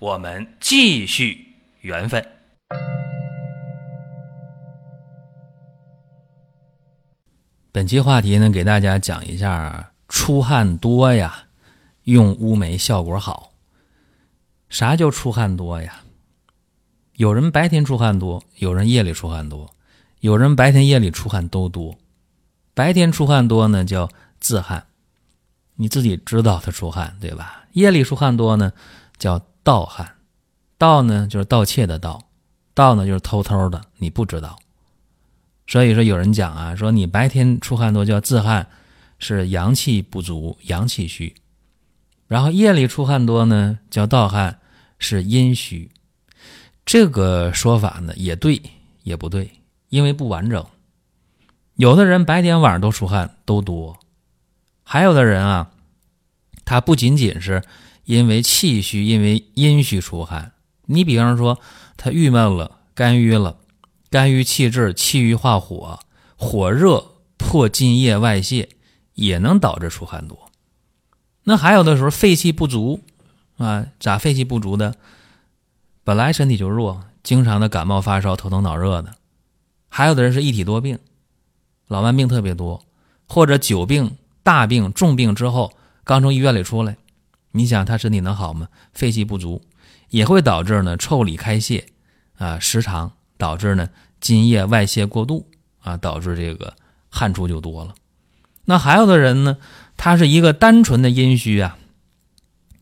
我们继续缘分。本期话题呢，给大家讲一下出汗多呀，用乌梅效果好。啥叫出汗多呀？有人白天出汗多，有人夜里出汗多，有人白天夜里出汗都多。白天出汗多呢，叫自汗，你自己知道他出汗，对吧？夜里出汗多呢，叫盗汗。盗呢，就是盗窃的盗；盗呢，就是偷偷的，你不知道。所以说，有人讲啊，说你白天出汗多叫自汗，是阳气不足、阳气虚；然后夜里出汗多呢，叫盗汗，是阴虚。这个说法呢，也对，也不对，因为不完整。有的人白天晚上都出汗都多，还有的人啊，他不仅仅是因为气虚、因为阴虚出汗。你比方说，他郁闷了、肝郁了，肝郁气滞，气郁化火，火热破津液外泄，也能导致出汗多。那还有的时候肺气不足啊，咋肺气不足的？本来身体就弱，经常的感冒发烧、头疼脑热的。还有的人是一体多病，老慢病特别多，或者久病、大病、重病之后刚从医院里出来，你想他身体能好吗？肺气不足。也会导致呢腠理开泄，啊时常导致呢津液外泄过度啊，导致这个汗出就多了。那还有的人呢，他是一个单纯的阴虚啊，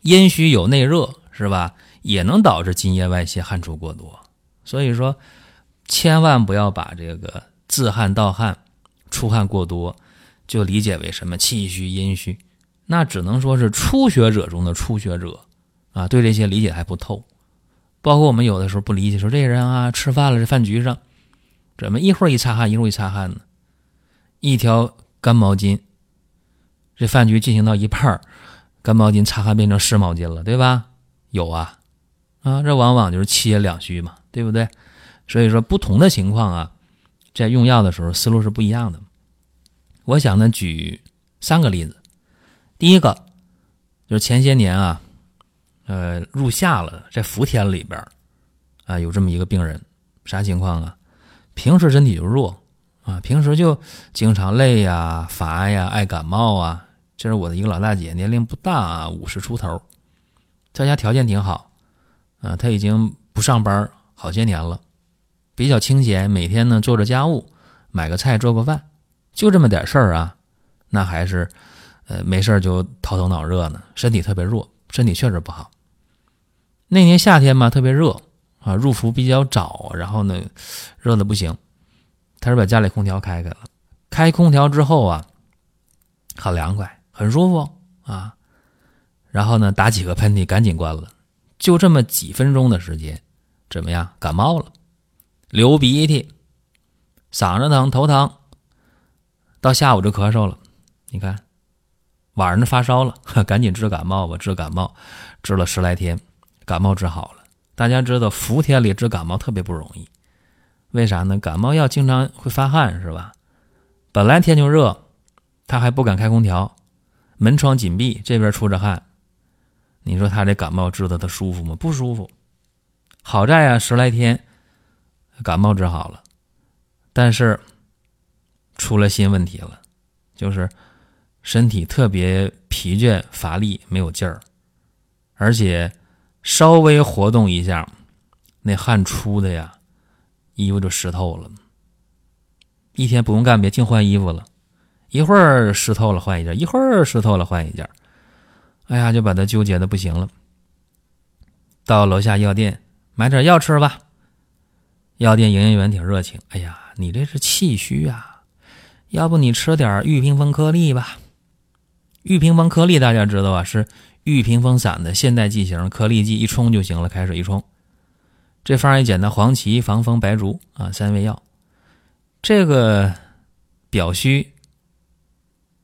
阴虚有内热是吧？也能导致津液外泄、汗出过多。所以说，千万不要把这个自汗、盗汗、出汗过多，就理解为什么气虚、阴虚，那只能说是初学者中的初学者。啊，对这些理解还不透，包括我们有的时候不理解，说这人啊，吃饭了，这饭局上，怎么一会儿一擦汗，一会儿一擦汗呢？一条干毛巾，这饭局进行到一半儿，干毛巾擦汗变成湿毛巾了，对吧？有啊，啊，这往往就是气也两虚嘛，对不对？所以说，不同的情况啊，在用药的时候思路是不一样的。我想呢，举三个例子，第一个就是前些年啊。呃，入夏了，在伏天里边啊，有这么一个病人，啥情况啊？平时身体就弱啊，平时就经常累呀、乏呀、爱感冒啊。这是我的一个老大姐，年龄不大，五十出头，在家条件挺好啊，她已经不上班好些年了，比较清闲，每天呢做着家务，买个菜做个饭，就这么点事儿啊，那还是呃没事就头疼脑热呢，身体特别弱，身体确实不好。那年夏天嘛，特别热啊，入伏比较早，然后呢，热的不行。他是把家里空调开开了，开空调之后啊，好凉快，很舒服啊。然后呢，打几个喷嚏，赶紧关了。就这么几分钟的时间，怎么样？感冒了，流鼻涕，嗓子疼，头疼，到下午就咳嗽了。你看，晚上发烧了，赶紧治感冒吧，治感冒，治了十来天。感冒治好了，大家知道伏天里治感冒特别不容易，为啥呢？感冒药经常会发汗，是吧？本来天就热，他还不敢开空调，门窗紧闭，这边出着汗，你说他这感冒治的他舒服吗？不舒服。好在啊，十来天感冒治好了，但是出了新问题了，就是身体特别疲倦乏力，没有劲儿，而且。稍微活动一下，那汗出的呀，衣服就湿透了。一天不用干别，净换衣服了。一会儿湿透了换一件，一会儿湿透了换一件。哎呀，就把他纠结的不行了。到楼下药店买点药吃吧。药店营业员挺热情。哎呀，你这是气虚啊，要不你吃点玉屏风颗粒吧？玉屏风颗粒大家知道吧？是。玉屏风散的现代剂型颗粒剂一冲就行了，开水一冲。这方也简单，黄芪、防风、白术啊，三味药。这个表虚、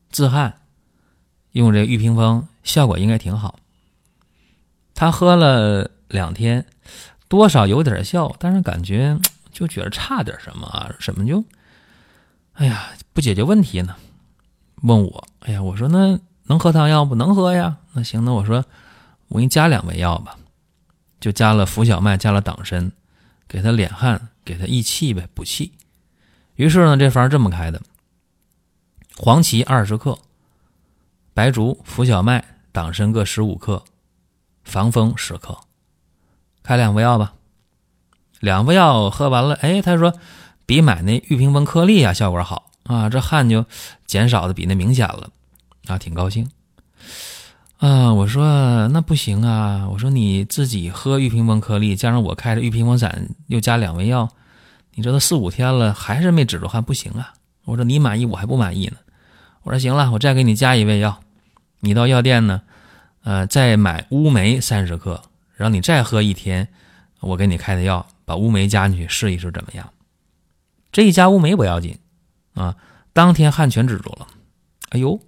自汗，用这玉屏风效果应该挺好。他喝了两天，多少有点效，但是感觉就觉得差点什么啊？什么就，哎呀，不解决问题呢？问我，哎呀，我说那能喝汤药不能喝呀？那行，那我说我给你加两味药吧，就加了浮小麦，加了党参，给他敛汗，给他益气呗，补气。于是呢，这方这么开的：黄芪二十克，白术、浮小麦、党参各十五克，防风十克，开两副药吧。两副药喝完了，哎，他说比买那玉屏风颗粒啊效果好啊，这汗就减少的比那明显了啊，挺高兴啊。我说那不行啊，我说你自己喝玉屏风颗粒，加上我开的玉屏风散，又加两味药。你这都四五天了，还是没止住汗，不行啊！我说你满意，我还不满意呢。我说行了，我再给你加一味药，你到药店呢，呃，再买乌梅三十克，然后你再喝一天，我给你开的药，把乌梅加进去试一试怎么样？这一加乌梅不要紧啊，当天汗全止住了。哎呦，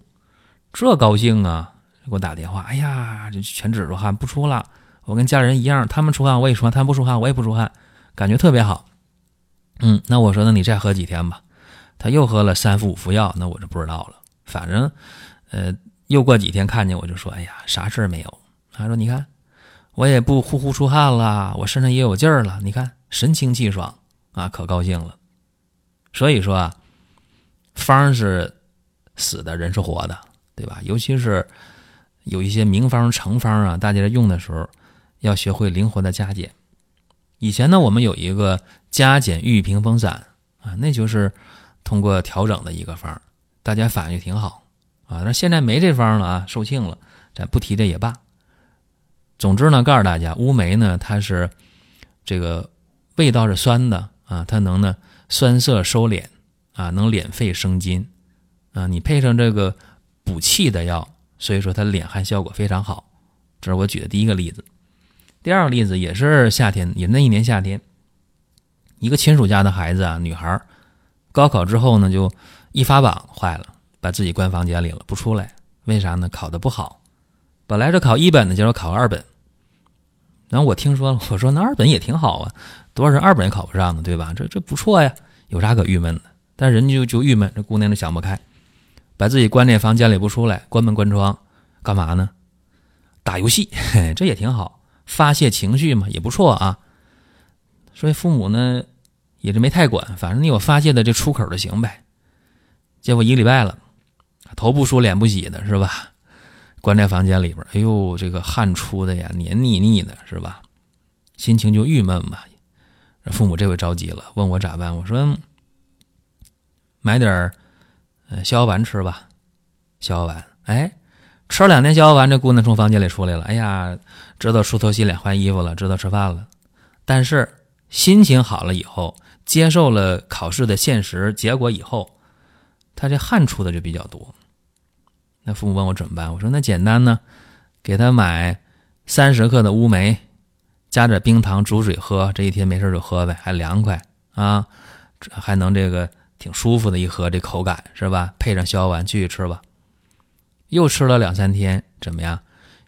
这高兴啊！给我打电话，哎呀，这全止住汗不出了，我跟家人一样，他们出汗我也出汗，他们不出汗我也不出汗，感觉特别好。嗯，那我说，那你再喝几天吧。他又喝了三副五副药，那我就不知道了。反正，呃，又过几天看见我就说，哎呀，啥事儿没有。他说，你看，我也不呼呼出汗了，我身上也有劲儿了，你看神清气爽啊，可高兴了。所以说啊，方是死的，人是活的，对吧？尤其是有一些名方成方啊，大家用的时候要学会灵活的加减。以前呢，我们有一个加减玉屏风散啊，那就是通过调整的一个方，大家反应挺好啊。那现在没这方了啊，售罄了，咱不提这也罢。总之呢，告诉大家，乌梅呢，它是这个味道是酸的啊，它能呢酸涩收敛啊，能敛肺生津啊。你配上这个补气的药，所以说它敛汗效果非常好。这是我举的第一个例子。第二个例子也是夏天，也那一年夏天，一个亲属家的孩子啊，女孩，高考之后呢，就一发榜坏了，把自己关房间里了，不出来。为啥呢？考的不好，本来是考一本的，结果考二本。然后我听说了，我说那二本也挺好啊，多少人二本也考不上呢，对吧？这这不错呀，有啥可郁闷的？但人家就就郁闷，这姑娘就想不开，把自己关在房间里不出来，关门关窗，干嘛呢？打游戏，这也挺好。发泄情绪嘛，也不错啊。所以父母呢，也是没太管，反正你有发泄的这出口就行呗。结果一个礼拜了，头不梳脸不洗的是吧？关在房间里边，哎呦，这个汗出的呀，黏腻腻的是吧？心情就郁闷嘛。父母这回着急了，问我咋办？我说买点儿呃逍遥丸吃吧。逍遥丸，哎。吃了两天逍遥丸，这姑娘从房间里出来了。哎呀，知道梳头洗脸换衣服了，知道吃饭了。但是心情好了以后，接受了考试的现实结果以后，她这汗出的就比较多。那父母问我怎么办？我说那简单呢，给她买三十克的乌梅，加点冰糖煮水喝。这一天没事就喝呗，还凉快啊，还能这个挺舒服的，一盒这口感是吧？配上逍遥丸继续吃吧。又吃了两三天，怎么样？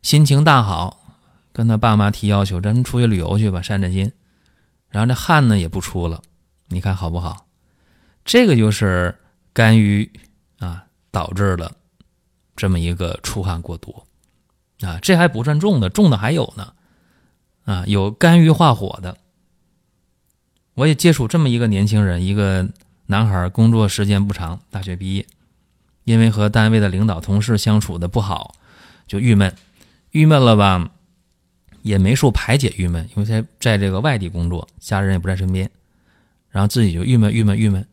心情大好，跟他爸妈提要求，咱出去旅游去吧，散散心。然后这汗呢也不出了，你看好不好？这个就是肝郁啊导致了这么一个出汗过多啊，这还不算重的，重的还有呢啊，有肝郁化火的。我也接触这么一个年轻人，一个男孩，工作时间不长，大学毕业。因为和单位的领导同事相处的不好，就郁闷，郁闷了吧，也没处排解郁闷，因为在在这个外地工作，家人也不在身边，然后自己就郁闷郁闷郁闷，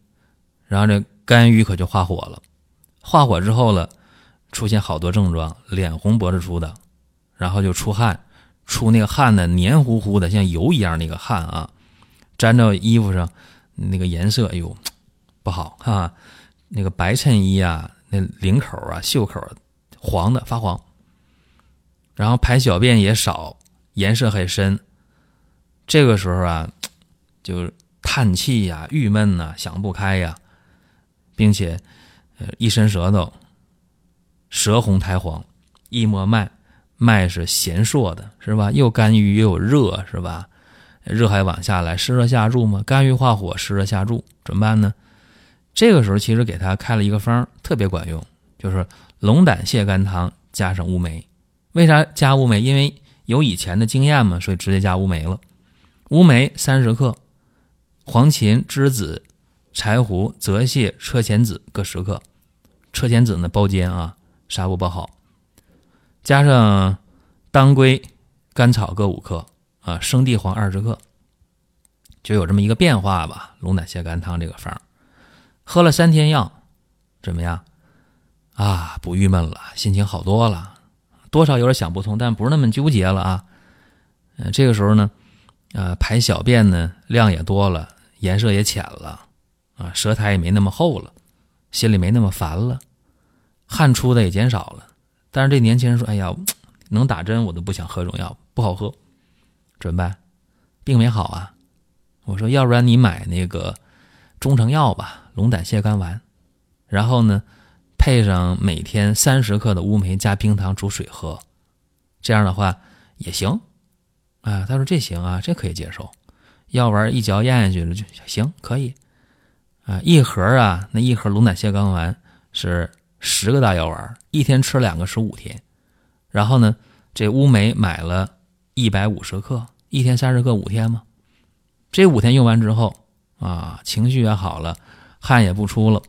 然后这肝郁可就化火了，化火之后了，出现好多症状，脸红脖子粗的，然后就出汗，出那个汗呢黏糊糊的，像油一样那个汗啊，粘到衣服上，那个颜色哎呦不好哈，那个白衬衣啊。那领口啊、袖口黄的发黄，然后排小便也少，颜色很深，这个时候啊，就叹气呀、郁闷呐、想不开呀，并且一伸舌头，舌红苔黄，一摸脉，脉是弦硕的，是吧？又肝郁又有热，是吧？热还往下来，湿热下注嘛，肝郁化火，湿热下注，怎么办呢？这个时候其实给他开了一个方，特别管用，就是龙胆泻肝汤加上乌梅。为啥加乌梅？因为有以前的经验嘛，所以直接加乌梅了。乌梅三十克，黄芩、栀子、柴胡、泽泻、车前子各十克。车前子呢，包煎啊，纱布包好，加上当归、甘草各五克啊，生地黄二十克，就有这么一个变化吧。龙胆泻肝汤这个方，喝了三天药，怎么样？啊，不郁闷了，心情好多了。多少有点想不通，但不是那么纠结了啊。嗯，这个时候呢，呃，排小便呢量也多了，颜色也浅了，啊，舌苔也没那么厚了，心里没那么烦了，汗出的也减少了。但是这年轻人说：“哎呀，能打针我都不想喝这种药，不好喝，怎么办？病没好啊。”我说：“要不然你买那个中成药吧，龙胆泻肝丸，然后呢？”配上每天三十克的乌梅加冰糖煮水喝，这样的话也行，啊，他说这行啊，这可以接受。药丸一嚼咽下去了就行，可以，啊，一盒啊，那一盒龙胆泻肝丸是十个大药丸，一天吃两个是五天。然后呢，这乌梅买了一百五十克，一天三十克，五天嘛。这五天用完之后啊，情绪也好了，汗也不出了，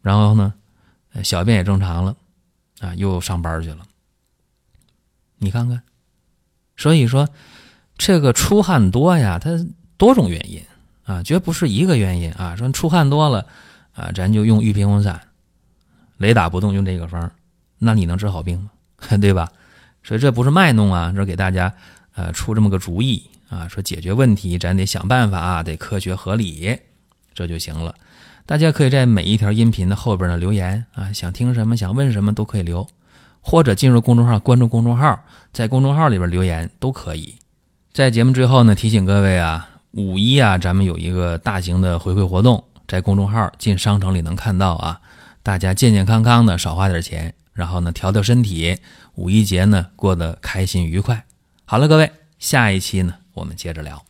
然后呢。小便也正常了，啊，又上班去了。你看看，所以说这个出汗多呀，它多种原因啊，绝不是一个原因啊。说出汗多了啊，咱就用玉屏风散，雷打不动用这个方，那你能治好病吗？对吧？所以这不是卖弄啊，这给大家呃出这么个主意啊，说解决问题咱得想办法，得科学合理，这就行了。大家可以在每一条音频的后边呢留言啊，想听什么，想问什么都可以留，或者进入公众号关注公众号，在公众号里边留言都可以。在节目最后呢，提醒各位啊，五一啊，咱们有一个大型的回馈活动，在公众号进商城里能看到啊，大家健健康康的，少花点钱，然后呢调调身体，五一节呢过得开心愉快。好了，各位，下一期呢我们接着聊。